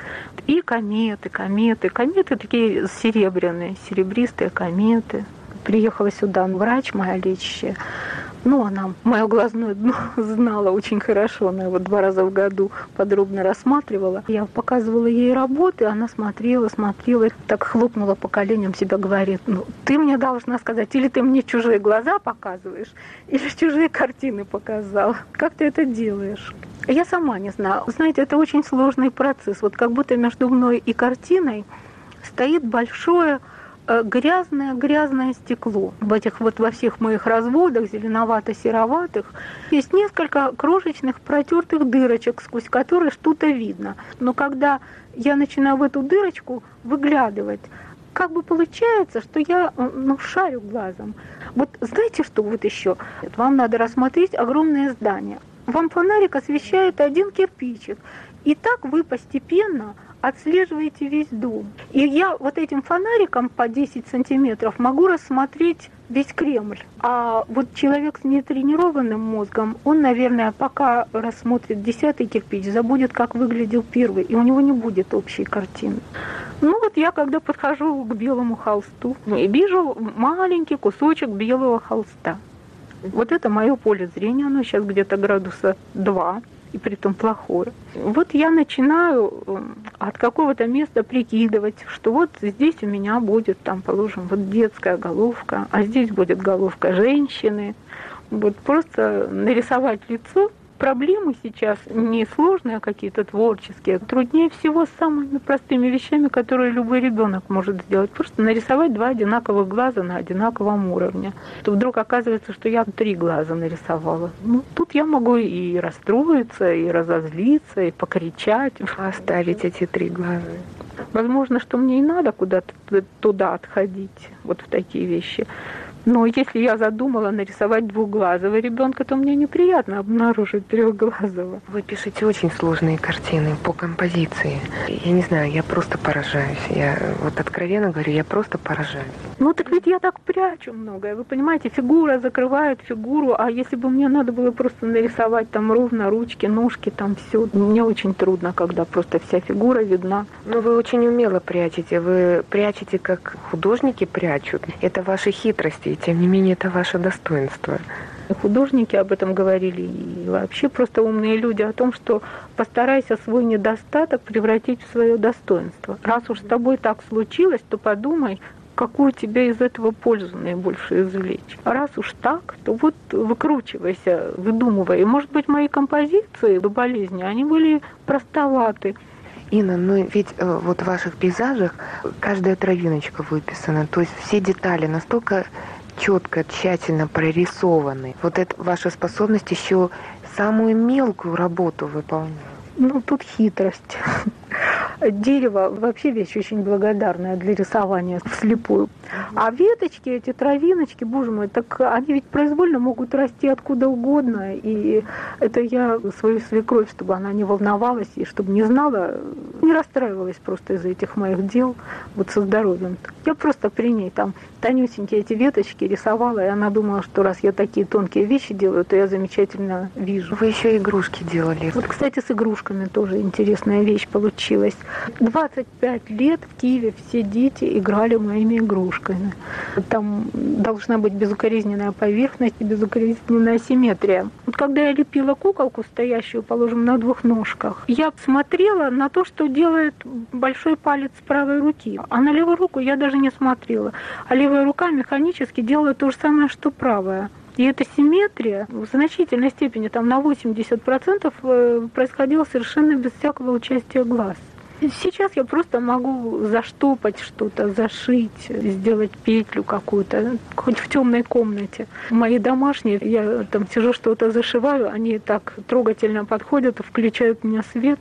Speaker 2: и кометы, кометы, кометы такие серебряные, серебристые кометы. Приехала сюда врач моя лечащая, Ну, она мое глазное дно [LAUGHS] знала очень хорошо. Она его два раза в году подробно рассматривала. Я показывала ей работы, она смотрела, смотрела, так хлопнула по коленям себя, говорит, ну, ты мне должна сказать, или ты мне чужие глаза показываешь, или чужие картины показал. Как ты это делаешь? Я сама не знаю. Знаете, это очень сложный процесс. Вот как будто между мной и картиной стоит большое грязное-грязное стекло. В этих вот во всех моих разводах, зеленовато-сероватых, есть несколько крошечных протертых дырочек, сквозь которые что-то видно. Но когда я начинаю в эту дырочку выглядывать, как бы получается, что я ну, шарю глазом. Вот знаете, что вот еще? Вам надо рассмотреть огромное здание. Вам фонарик освещает один кирпичик. И так вы постепенно отслеживаете весь дом. И я вот этим фонариком по 10 сантиметров могу рассмотреть весь Кремль. А вот человек с нетренированным мозгом, он, наверное, пока рассмотрит десятый кирпич, забудет, как выглядел первый, и у него не будет общей картины. Ну вот я, когда подхожу к белому холсту, вижу маленький кусочек белого холста. Вот это мое поле зрения, оно сейчас где-то градуса 2 и при том плохое. Вот я начинаю от какого-то места прикидывать, что вот здесь у меня будет, там, положим, вот детская головка, а здесь будет головка женщины. Вот просто нарисовать лицо проблемы сейчас не сложные, а какие-то творческие. Труднее всего с самыми простыми вещами, которые любой ребенок может сделать. Просто нарисовать два одинаковых глаза на одинаковом уровне. То вдруг оказывается, что я три глаза нарисовала. Ну, тут я могу и расстроиться, и разозлиться, и покричать.
Speaker 4: Оставить эти три глаза.
Speaker 2: Возможно, что мне и надо куда-то туда отходить, вот в такие вещи. Но если я задумала нарисовать двухглазого ребенка, то мне неприятно обнаружить трехглазого.
Speaker 4: Вы пишете очень сложные картины по композиции. Я не знаю, я просто поражаюсь. Я вот откровенно говорю, я просто поражаюсь.
Speaker 2: Ну так ведь я так прячу многое. Вы понимаете, фигура закрывает фигуру, а если бы мне надо было просто нарисовать там ровно ручки, ножки, там все, мне очень трудно, когда просто вся фигура видна.
Speaker 4: Но вы очень умело прячете. Вы прячете, как художники прячут. Это ваши хитрости и тем не менее это ваше достоинство.
Speaker 2: Художники об этом говорили, и вообще просто умные люди о том, что постарайся свой недостаток превратить в свое достоинство. Раз уж с тобой так случилось, то подумай, какую тебе из этого пользу наибольшую извлечь. А раз уж так, то вот выкручивайся, выдумывай. И, может быть, мои композиции до болезни, они были простоваты.
Speaker 4: Инна, ну ведь э, вот в ваших пейзажах каждая травиночка выписана, то есть все детали настолько четко, тщательно прорисованы. Вот это ваша способность еще самую мелкую работу выполнять.
Speaker 2: Ну, тут хитрость. Дерево вообще вещь очень благодарная для рисования вслепую. А веточки, эти травиночки, боже мой, так они ведь произвольно могут расти откуда угодно. И это я свою свекровь, чтобы она не волновалась и чтобы не знала, не расстраивалась просто из-за этих моих дел вот со здоровьем. Я просто при ней там тонюсенькие эти веточки рисовала, и она думала, что раз я такие тонкие вещи делаю, то я замечательно вижу.
Speaker 4: Вы еще игрушки делали.
Speaker 2: Вот, кстати, с игрушками тоже интересная вещь получилась. 25 лет в Киеве все дети играли моими игрушками. Там должна быть безукоризненная поверхность и безукоризненная симметрия. Вот когда я лепила куколку, стоящую, положим, на двух ножках, я смотрела на то, что делает большой палец правой руки. А на левую руку я даже не смотрела. А левая рука механически делала то же самое, что правая. И эта симметрия в значительной степени, там на 80% э, происходила совершенно без всякого участия глаз. Сейчас я просто могу заштопать что-то, зашить, сделать петлю какую-то, хоть в темной комнате. Мои домашние, я там сижу что-то зашиваю, они так трогательно подходят, включают мне свет.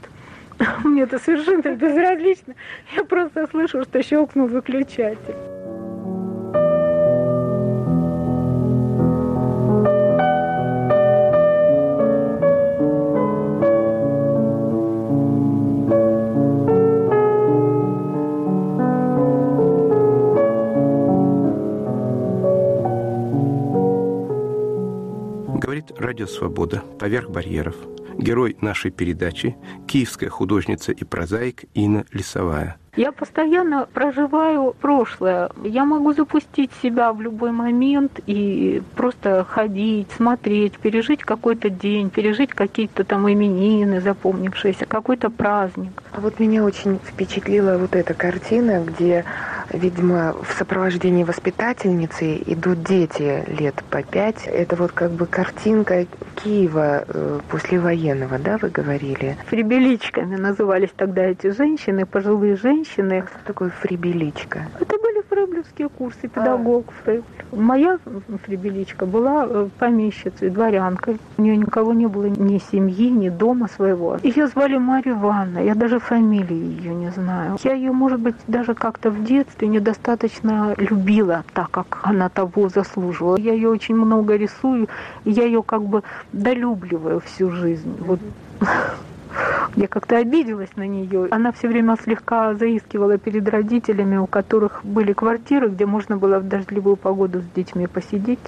Speaker 2: [LAUGHS] Мне это совершенно [LAUGHS] безразлично. Я просто слышу, что щелкнул выключатель.
Speaker 1: Радио «Свобода. Поверх барьеров». Герой нашей передачи – киевская художница и прозаик Инна Лисовая –
Speaker 2: я постоянно проживаю прошлое. Я могу запустить себя в любой момент и просто ходить, смотреть, пережить какой-то день, пережить какие-то там именины запомнившиеся, какой-то праздник.
Speaker 4: А вот меня очень впечатлила вот эта картина, где, видимо, в сопровождении воспитательницы идут дети лет по пять. Это вот как бы картинка Киева э, послевоенного, да, вы говорили?
Speaker 2: Фрибеличками назывались тогда эти женщины, пожилые женщины.
Speaker 4: Что такое фрибеличка?
Speaker 2: Это фрейблевские курсы, педагог а. Фрейбль. Моя фрибеличка была э, помещицей, дворянкой. У нее никого не было ни семьи, ни дома своего. Ее звали Марья Ивановна, я даже фамилии ее не знаю. Я ее, может быть, даже как-то в детстве недостаточно любила, так как она того заслуживала. Я ее очень много рисую, я ее как бы долюбливаю всю жизнь. Вот я как-то обиделась на нее. Она все время слегка заискивала перед родителями, у которых были квартиры, где можно было в дождливую погоду с детьми посидеть.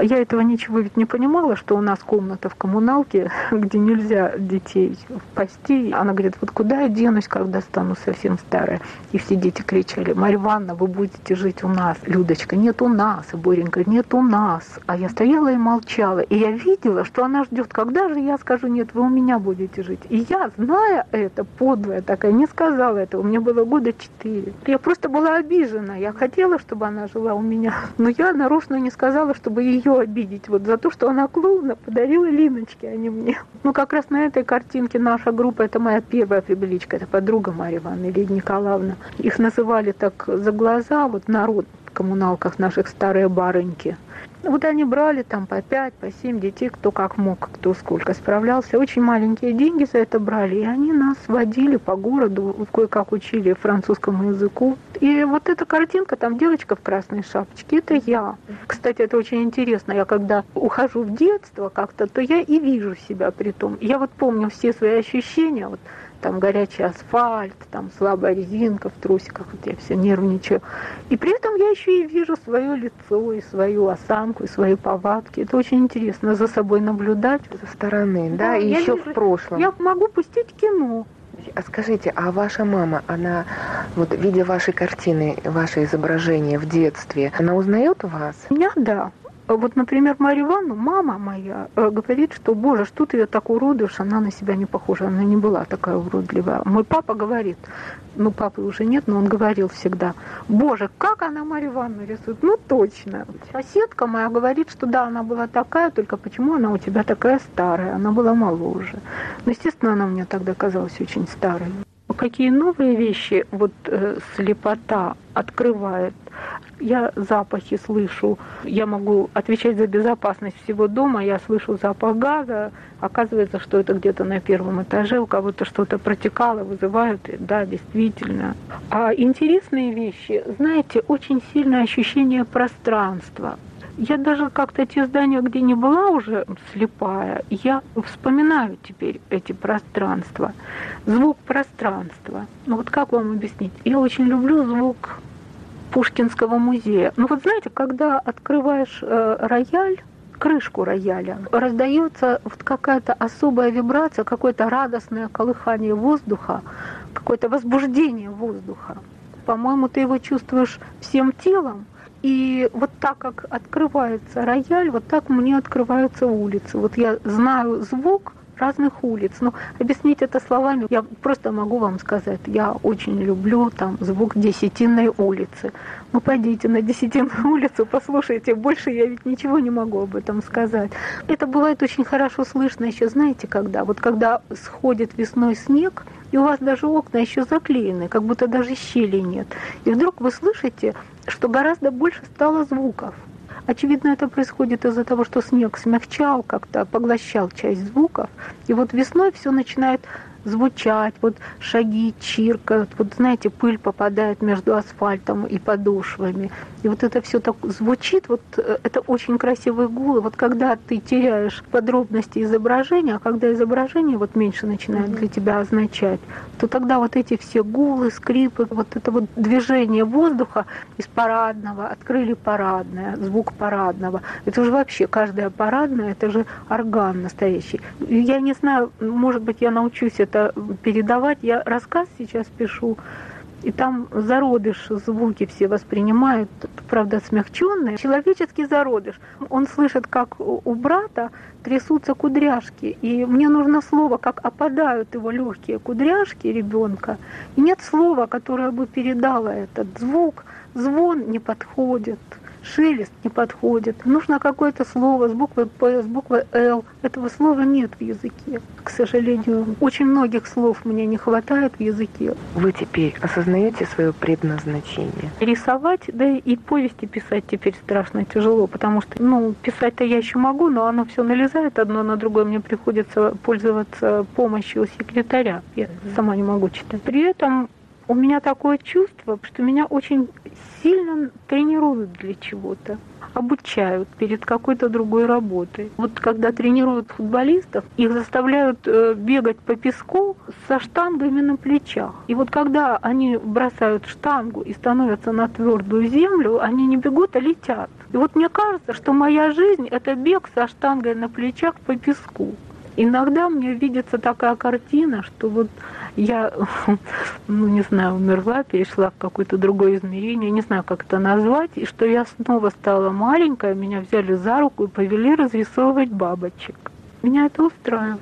Speaker 2: Я этого ничего ведь не понимала, что у нас комната в коммуналке, [LAUGHS] где нельзя детей пасти. Она говорит, вот куда я денусь, когда стану совсем старая? И все дети кричали, Марья Ивановна, вы будете жить у нас. Людочка, нет у нас. И Боренька, нет у нас. А я стояла и молчала. И я видела, что она ждет, когда же я скажу, нет, вы у меня будете жить. И я, зная это, подлая такая, не сказала этого. Мне было года четыре. Я просто была обижена. Я хотела, чтобы она жила у меня. Но я нарочно не сказала, чтобы ее обидеть. Вот за то, что она клоуна подарила Линочке, а не мне. Ну, как раз на этой картинке наша группа, это моя первая прибыличка, это подруга Марья Ивановна, Лидия Николаевна. Их называли так за глаза, вот народ в коммуналках наших старые барыньки. Вот они брали там по пять, по семь детей, кто как мог, кто сколько справлялся. Очень маленькие деньги за это брали, и они нас водили по городу, кое-как учили французскому языку. И вот эта картинка, там девочка в красной шапочке, это я. Кстати, это очень интересно. Я когда ухожу в детство как-то, то я и вижу себя при том. Я вот помню все свои ощущения, вот там горячий асфальт, там слабая резинка в трусиках, вот я все нервничаю. И при этом я еще и вижу свое лицо, и свою осанку, и свои повадки. Это очень интересно за собой наблюдать.
Speaker 4: Со стороны, да, да и еще вижу, в прошлом.
Speaker 2: Я могу пустить кино.
Speaker 4: А скажите, а ваша мама, она, вот видя ваши картины, ваше изображение в детстве, она узнает вас?
Speaker 2: Меня, да. Вот, например, Марья Ивановна, мама моя, э, говорит, что, боже, что ты ее так уродуешь, она на себя не похожа, она не была такая уродливая. Мой папа говорит, ну, папы уже нет, но он говорил всегда, боже, как она Марью Ивановну рисует, ну, точно. Соседка моя говорит, что да, она была такая, только почему она у тебя такая старая, она была моложе. Ну, естественно, она мне тогда казалась очень старой. Какие новые вещи вот э, слепота открывает? Я запахи слышу, я могу отвечать за безопасность всего дома, я слышу запах газа, оказывается, что это где-то на первом этаже, у кого-то что-то протекало, вызывают, да, действительно. А интересные вещи, знаете, очень сильное ощущение пространства. Я даже как-то те здания, где не была уже слепая, я вспоминаю теперь эти пространства. Звук пространства. Ну вот как вам объяснить? Я очень люблю звук Пушкинского музея. Ну вот знаете, когда открываешь э, рояль, крышку рояля, раздается вот какая-то особая вибрация, какое-то радостное колыхание воздуха, какое-то возбуждение воздуха. По-моему, ты его чувствуешь всем телом. И вот так как открывается рояль, вот так мне открываются улицы. Вот я знаю звук, разных улиц. Но объяснить это словами я просто могу вам сказать. Я очень люблю там звук десятинной улицы. Ну, пойдите на десятинную [LAUGHS] улицу, послушайте. Больше я ведь ничего не могу об этом сказать. Это бывает очень хорошо слышно еще, знаете, когда? Вот когда сходит весной снег, и у вас даже окна еще заклеены, как будто даже щели нет. И вдруг вы слышите, что гораздо больше стало звуков. Очевидно, это происходит из-за того, что снег смягчал, как-то поглощал часть звуков. И вот весной все начинает звучать, вот шаги чиркают, вот знаете, пыль попадает между асфальтом и подошвами. И вот это все так звучит, вот э, это очень красивый гул. И вот когда ты теряешь подробности изображения, а когда изображение вот меньше начинает для тебя означать, то тогда вот эти все гулы, скрипы, вот это вот движение воздуха из парадного, открыли парадное, звук парадного. Это уже вообще каждая парадная, это же орган настоящий. Я не знаю, может быть, я научусь это передавать. Я рассказ сейчас пишу, и там зародыш, звуки все воспринимают, правда, смягченные. Человеческий зародыш. Он слышит, как у брата трясутся кудряшки. И мне нужно слово, как опадают его легкие кудряшки ребенка. И нет слова, которое бы передало этот звук. Звон не подходит шелест не подходит. Нужно какое-то слово с буквой П, с буквой Л. Этого слова нет в языке, к сожалению. Очень многих слов мне не хватает в языке.
Speaker 4: Вы теперь осознаете свое предназначение?
Speaker 2: Рисовать, да и повести писать теперь страшно тяжело, потому что, ну, писать-то я еще могу, но оно все налезает одно на другое. Мне приходится пользоваться помощью секретаря. Я сама не могу читать. При этом у меня такое чувство, что меня очень сильно тренируют для чего-то обучают перед какой-то другой работой. Вот когда тренируют футболистов, их заставляют э, бегать по песку со штангами на плечах. И вот когда они бросают штангу и становятся на твердую землю, они не бегут, а летят. И вот мне кажется, что моя жизнь – это бег со штангой на плечах по песку. Иногда мне видится такая картина, что вот я, [LAUGHS] ну не знаю, умерла, перешла в какое-то другое измерение, не знаю, как это назвать, и что я снова стала маленькая, меня взяли за руку и повели разрисовывать бабочек. Меня это устраивает.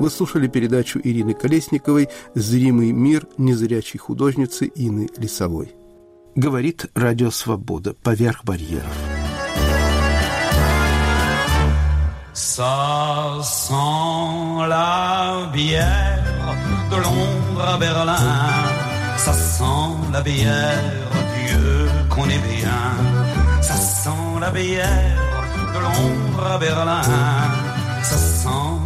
Speaker 1: Вы слушали передачу Ирины Колесниковой «Зримый мир незрячей художницы Инны Лисовой». Говорит Радио Свобода поверх барьеров. Ça sent la bière de Londres à Berlin. Ça sent la bière Dieu qu'on est bien. Ça sent la bière de Londres à Berlin. Ça sent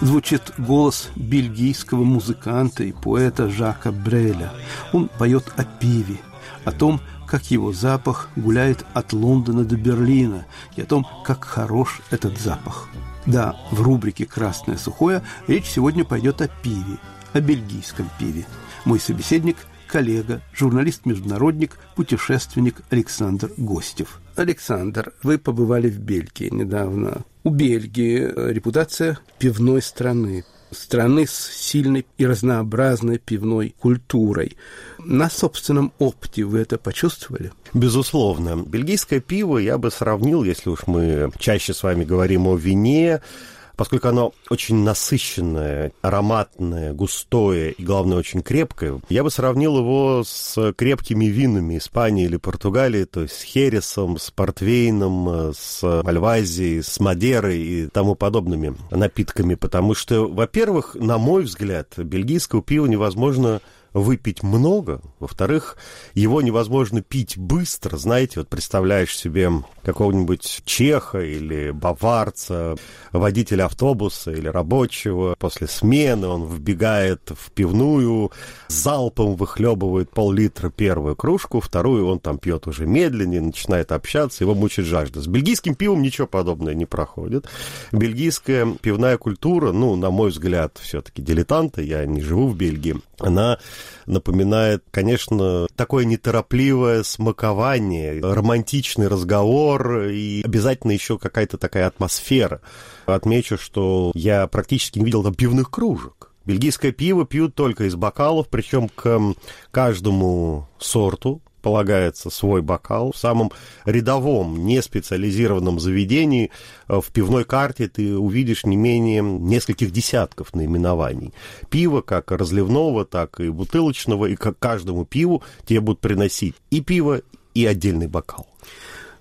Speaker 1: Звучит голос бельгийского музыканта и поэта Жака Бреля. Он поет о пиве, о том, как его запах гуляет от Лондона до Берлина, и о том, как хорош этот запах. Да, в рубрике «Красное сухое» речь сегодня пойдет о пиве, о бельгийском пиве. Мой собеседник – коллега, журналист-международник, путешественник Александр Гостев. Александр, вы побывали в Бельгии недавно. У Бельгии репутация пивной страны страны с сильной и разнообразной пивной культурой. На собственном опыте вы это почувствовали?
Speaker 5: Безусловно. Бельгийское пиво я бы сравнил, если уж мы чаще с вами говорим о вине, поскольку оно очень насыщенное, ароматное, густое и, главное, очень крепкое, я бы сравнил его с крепкими винами Испании или Португалии, то есть с Хересом, с Портвейном, с Мальвазией, с Мадерой и тому подобными напитками, потому что, во-первых, на мой взгляд, бельгийского пива невозможно выпить много, во-вторых, его невозможно пить быстро, знаете, вот представляешь себе какого-нибудь чеха или баварца, водителя автобуса или рабочего, после смены он вбегает в пивную, залпом выхлебывает пол-литра первую кружку, вторую он там пьет уже медленнее, начинает общаться, его мучает жажда. С бельгийским пивом ничего подобного не проходит. Бельгийская пивная культура, ну, на мой взгляд, все-таки дилетанты, я не живу в Бельгии, она напоминает, конечно, такое неторопливое смакование, романтичный разговор и обязательно еще какая-то такая атмосфера. Отмечу, что я практически не видел там пивных кружек. Бельгийское пиво пьют только из бокалов, причем к каждому сорту полагается свой бокал. В самом рядовом, не специализированном заведении э, в пивной карте ты увидишь не менее нескольких десятков наименований. Пиво как разливного, так и бутылочного, и к каждому пиву тебе будут приносить и пиво, и отдельный бокал.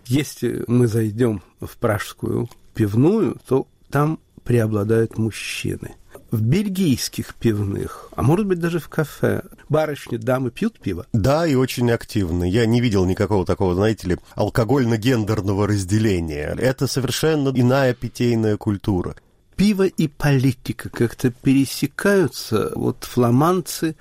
Speaker 1: Если мы зайдем в пражскую пивную, то там преобладают мужчины. В бельгийских пивных, а может быть даже в кафе, барышни, дамы пьют пиво?
Speaker 5: Да, и очень активно. Я не видел никакого такого, знаете ли, алкогольно-гендерного разделения. Это совершенно иная питейная культура.
Speaker 1: Пиво и политика как-то пересекаются. Вот фламандцы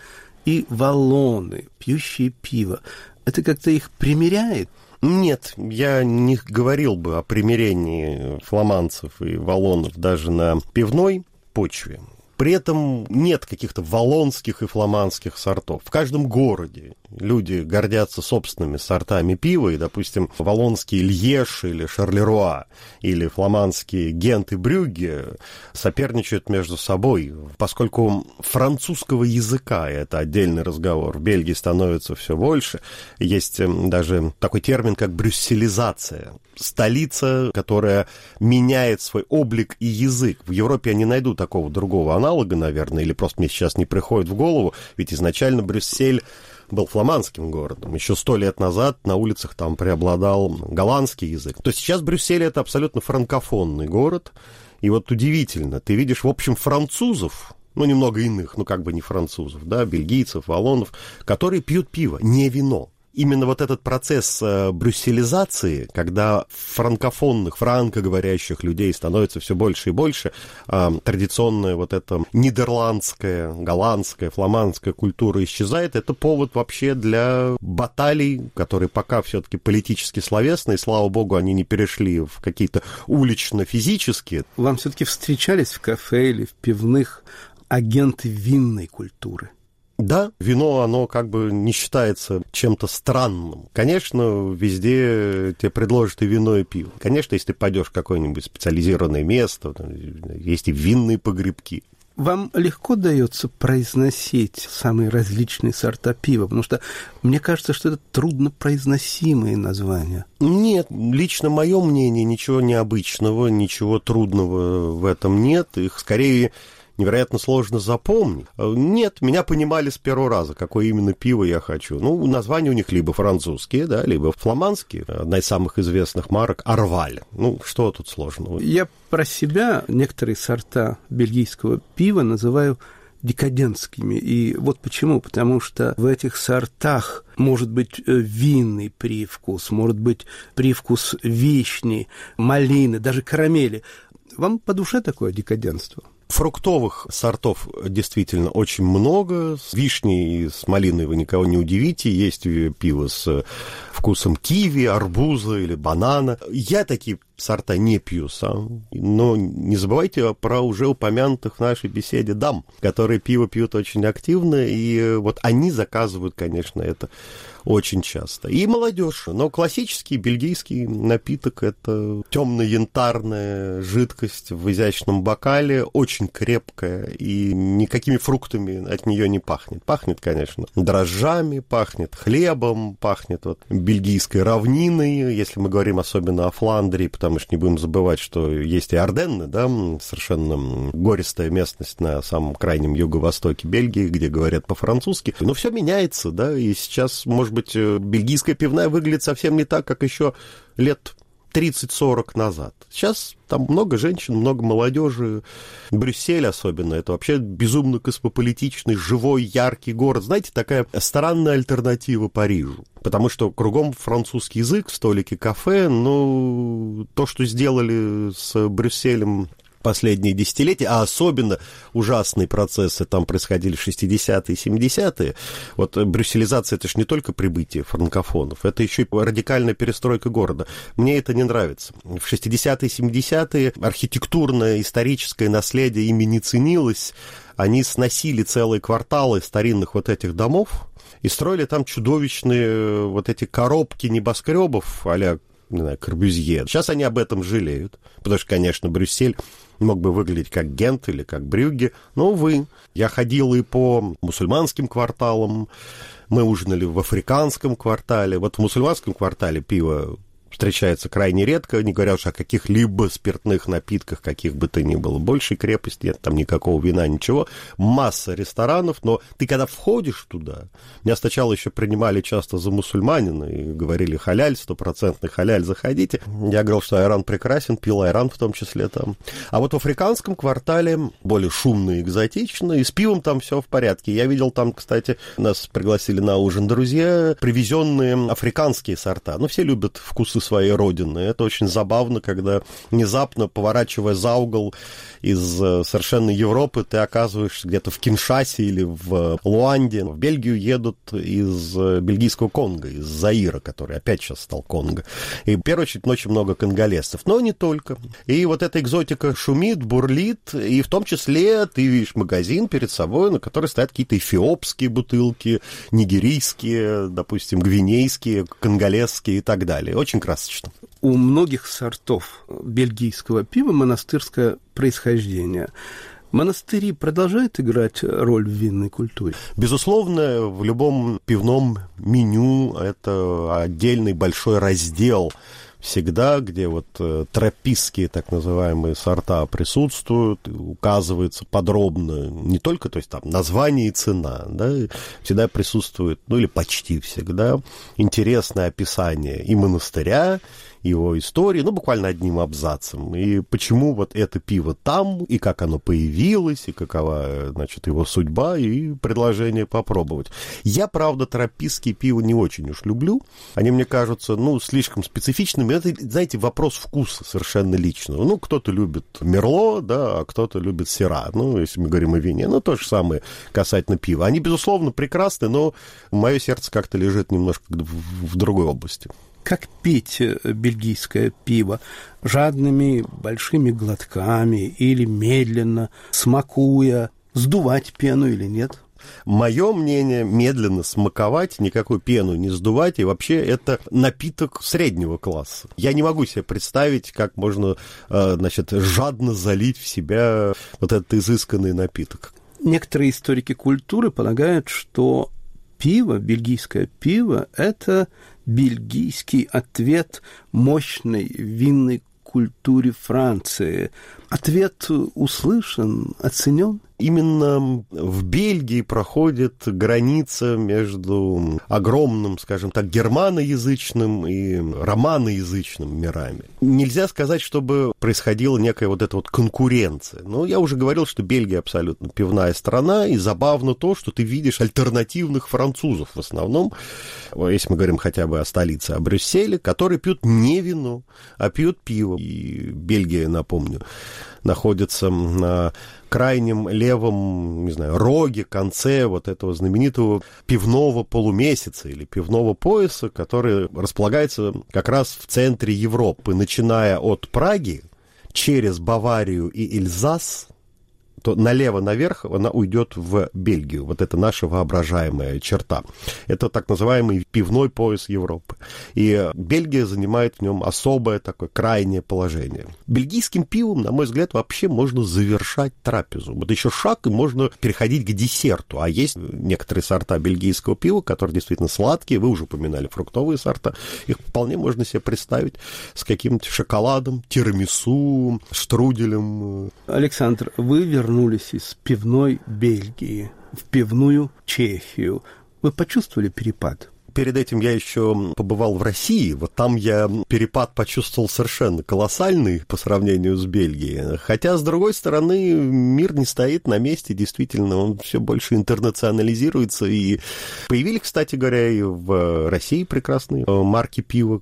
Speaker 1: и валоны, пьющие пиво. Это как-то их примеряет?
Speaker 5: Нет, я не говорил бы о примирении фламандцев и валонов даже на пивной почве. При этом нет каких-то валонских и фламандских сортов. В каждом городе люди гордятся собственными сортами пива, и, допустим, валонский Льеш или Шарлеруа, или фламандские Гент и Брюгге соперничают между собой, поскольку французского языка, это отдельный разговор, в Бельгии становится все больше, есть эм, даже такой термин, как брюсселизация, столица, которая меняет свой облик и язык. В Европе я не найду такого другого аналога, наверное, или просто мне сейчас не приходит в голову, ведь изначально Брюссель был фламандским городом. Еще сто лет назад на улицах там преобладал голландский язык. То сейчас Брюссель это абсолютно франкофонный город. И вот удивительно, ты видишь, в общем, французов, ну, немного иных, ну, как бы не французов, да, бельгийцев, валонов, которые пьют пиво, не вино именно вот этот процесс э, брюсселизации, когда франкофонных, франкоговорящих людей становится все больше и больше, э, традиционная вот эта нидерландская, голландская, фламандская культура исчезает, это повод вообще для баталий, которые пока все-таки политически словесные, слава богу, они не перешли в какие-то улично-физические.
Speaker 1: Вам все-таки встречались в кафе или в пивных агенты винной культуры?
Speaker 5: Да, вино, оно как бы не считается чем-то странным. Конечно, везде тебе предложат и вино, и пиво. Конечно, если ты пойдешь в какое-нибудь специализированное место, есть и винные погребки.
Speaker 1: Вам легко дается произносить самые различные сорта пива? Потому что мне кажется, что это труднопроизносимые названия.
Speaker 5: Нет, лично мое мнение, ничего необычного, ничего трудного в этом нет. Их скорее невероятно сложно запомнить. Э, нет, меня понимали с первого раза, какое именно пиво я хочу. Ну, названия у них либо французские, да, либо фламандские. Одна из самых известных марок – Арваль. Ну, что тут сложного?
Speaker 1: Я про себя некоторые сорта бельгийского пива называю декадентскими. И вот почему. Потому что в этих сортах может быть э, винный привкус, может быть привкус вишни, малины, даже карамели. Вам по душе такое декаденство?
Speaker 5: Фруктовых сортов действительно очень много. С вишней и с малиной вы никого не удивите. Есть пиво с вкусом киви, арбуза или банана. Я такие сорта не пью сам. Но не забывайте про уже упомянутых в нашей беседе дам, которые пиво пьют очень активно, и вот они заказывают, конечно, это очень часто. И молодежь. Но классический бельгийский напиток – это темно-янтарная жидкость в изящном бокале, очень крепкая, и никакими фруктами от нее не пахнет. Пахнет, конечно, дрожжами, пахнет хлебом, пахнет вот бельгийской равниной, если мы говорим особенно о Фландрии, потому что не будем забывать, что есть и Орденны, да, совершенно гористая местность на самом крайнем юго-востоке Бельгии, где говорят по-французски. Но все меняется, да, и сейчас, может быть, э, бельгийская пивная выглядит совсем не так, как еще лет 30-40 назад. Сейчас там много женщин, много молодежи. Брюссель особенно. Это вообще безумно космополитичный, живой, яркий город. Знаете, такая странная альтернатива Парижу. Потому что кругом французский язык, столики кафе. Ну, то, что сделали с Брюсселем последние десятилетия, а особенно ужасные процессы там происходили в 60-е и 70-е. Вот брюсселизация – это же не только прибытие франкофонов, это еще и радикальная перестройка города. Мне это не нравится. В 60-е и 70-е архитектурное, историческое наследие ими не ценилось, они сносили целые кварталы старинных вот этих домов, и строили там чудовищные э, вот эти коробки небоскребов а не знаю, Корбюзье. Сейчас они об этом жалеют, потому что, конечно, Брюссель мог бы выглядеть как Гент или как Брюгге, но, увы, я ходил и по мусульманским кварталам, мы ужинали в африканском квартале. Вот в мусульманском квартале пиво встречается крайне редко, не говоря уж о каких-либо спиртных напитках, каких бы то ни было. Большей крепости нет, там никакого вина, ничего. Масса ресторанов, но ты когда входишь туда, меня сначала еще принимали часто за мусульманина и говорили халяль, стопроцентный халяль, заходите. Я говорил, что айран прекрасен, пил айран в том числе там. А вот в африканском квартале более шумно и экзотично, и с пивом там все в порядке. Я видел там, кстати, нас пригласили на ужин друзья, привезенные африканские сорта. Ну, все любят вкусы своей родины. Это очень забавно, когда внезапно, поворачивая за угол из э, совершенно Европы, ты оказываешься где-то в Киншасе или в Луанде. В Бельгию едут из э, бельгийского Конго, из Заира, который опять сейчас стал Конго. И, в первую очередь, очень много конголезцев. Но не только. И вот эта экзотика шумит, бурлит, и в том числе ты видишь магазин перед собой, на который стоят какие-то эфиопские бутылки, нигерийские, допустим, гвинейские, конголезские и так далее. Очень красочно.
Speaker 1: У многих сортов бельгийского пива монастырское происхождение. Монастыри продолжают играть роль в винной культуре?
Speaker 5: Безусловно, в любом пивном меню это отдельный большой раздел всегда, где вот э, тропистские так называемые сорта присутствуют, указывается подробно не только, то есть там название и цена, да, всегда присутствует, ну или почти всегда, интересное описание и монастыря, его истории, ну, буквально одним абзацем. И почему вот это пиво там, и как оно появилось, и какова, значит, его судьба, и предложение попробовать. Я, правда, тропистские пиво не очень уж люблю. Они мне кажутся, ну, слишком специфичными. Это, знаете, вопрос вкуса совершенно личного. Ну, кто-то любит Мерло, да, а кто-то любит Сера. Ну, если мы говорим о вине. Ну, то же самое касательно пива. Они, безусловно, прекрасны, но мое сердце как-то лежит немножко в другой области
Speaker 1: как пить э, бельгийское пиво? Жадными большими глотками или медленно, смакуя, сдувать пену или нет?
Speaker 5: Мое мнение, медленно смаковать, никакую пену не сдувать, и вообще это напиток среднего класса. Я не могу себе представить, как можно, э, значит, жадно залить в себя вот этот изысканный напиток.
Speaker 1: Некоторые историки культуры полагают, что пиво, бельгийское пиво, это бельгийский ответ мощной винной культуре Франции. Ответ услышан, оценен?
Speaker 5: именно в Бельгии проходит граница между огромным, скажем так, германоязычным и романоязычным мирами. Нельзя сказать, чтобы происходила некая вот эта вот конкуренция. Но я уже говорил, что Бельгия абсолютно пивная страна, и забавно то, что ты видишь альтернативных французов в основном, если мы говорим хотя бы о столице, о Брюсселе, которые пьют не вино, а пьют пиво. И Бельгия, напомню, находится на крайнем левом, не знаю, роге, конце вот этого знаменитого пивного полумесяца или пивного пояса, который располагается как раз в центре Европы, начиная от Праги, через Баварию и Эльзас, то налево наверх она уйдет в Бельгию. Вот это наша воображаемая черта. Это так называемый пивной пояс Европы. И Бельгия занимает в нем особое такое крайнее положение. Бельгийским пивом, на мой взгляд, вообще можно завершать трапезу. Вот еще шаг, и можно переходить к десерту. А есть некоторые сорта бельгийского пива, которые действительно сладкие. Вы уже упоминали фруктовые сорта. Их вполне можно себе представить с каким-то шоколадом, тирамису, штруделем.
Speaker 1: Александр, вы вернулись вернулись из пивной Бельгии в пивную Чехию. Вы почувствовали перепад?
Speaker 5: перед этим я еще побывал в России. Вот там я перепад почувствовал совершенно колоссальный по сравнению с Бельгией. Хотя, с другой стороны, мир не стоит на месте, действительно, он все больше интернационализируется. И появились, кстати говоря, и в России прекрасные марки пива,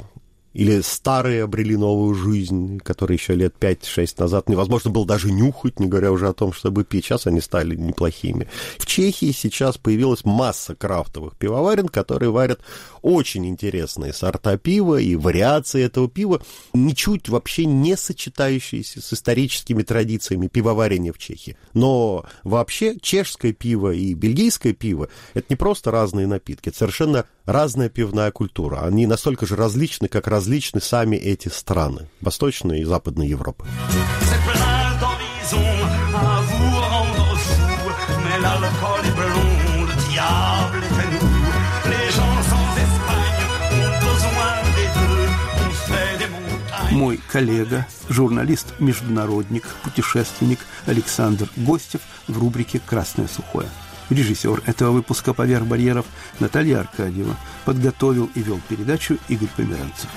Speaker 5: или старые обрели новую жизнь, которые еще лет 5-6 назад невозможно было даже нюхать, не говоря уже о том, чтобы пить. Сейчас они стали неплохими. В Чехии сейчас появилась масса крафтовых пивоварен, которые варят очень интересные сорта пива и вариации этого пива, ничуть вообще не сочетающиеся с историческими традициями пивоварения в Чехии. Но вообще чешское пиво и бельгийское пиво – это не просто разные напитки, это совершенно разная пивная культура. Они настолько же различны, как различны сами эти страны, Восточной и Западной Европы.
Speaker 1: мой коллега, журналист-международник, путешественник Александр Гостев в рубрике «Красное сухое». Режиссер этого выпуска «Поверх барьеров» Наталья Аркадьева. Подготовил и вел передачу Игорь Померанцев.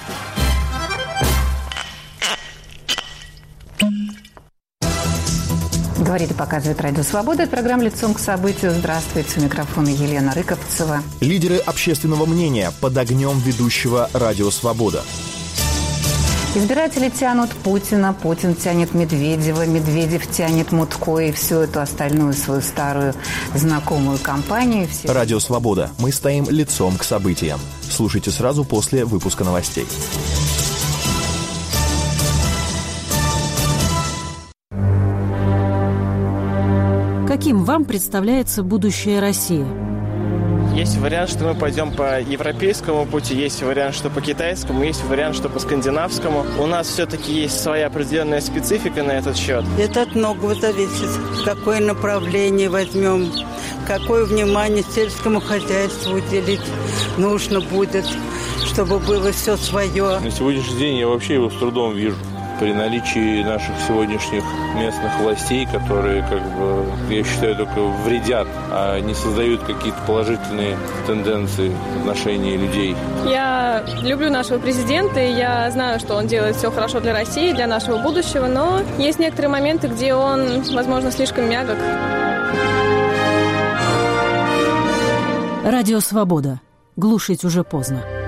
Speaker 6: Говорит и показывает Радио Свобода. Это программа «Лицом к событию». Здравствуйте. У микрофона Елена Рыковцева.
Speaker 7: Лидеры общественного мнения под огнем ведущего Радио Свобода.
Speaker 6: Избиратели тянут Путина, Путин тянет Медведева, Медведев тянет Мутко и всю эту остальную свою старую знакомую компанию.
Speaker 7: Все... Радио «Свобода». Мы стоим лицом к событиям. Слушайте сразу после выпуска новостей.
Speaker 8: Каким вам представляется будущее России?
Speaker 9: Есть вариант, что мы пойдем по европейскому пути, есть вариант, что по китайскому, есть вариант, что по скандинавскому. У нас все-таки есть своя определенная специфика на этот счет.
Speaker 10: Это от многого зависит. Какое направление возьмем, какое внимание сельскому хозяйству уделить нужно будет, чтобы было все свое.
Speaker 11: На сегодняшний день я вообще его с трудом вижу при наличии наших сегодняшних местных властей, которые, как бы, я считаю, только вредят, а не создают какие-то положительные тенденции в отношении людей.
Speaker 12: Я люблю нашего президента, и я знаю, что он делает все хорошо для России, для нашего будущего, но есть некоторые моменты, где он, возможно, слишком мягок.
Speaker 8: Радио «Свобода». Глушить уже поздно.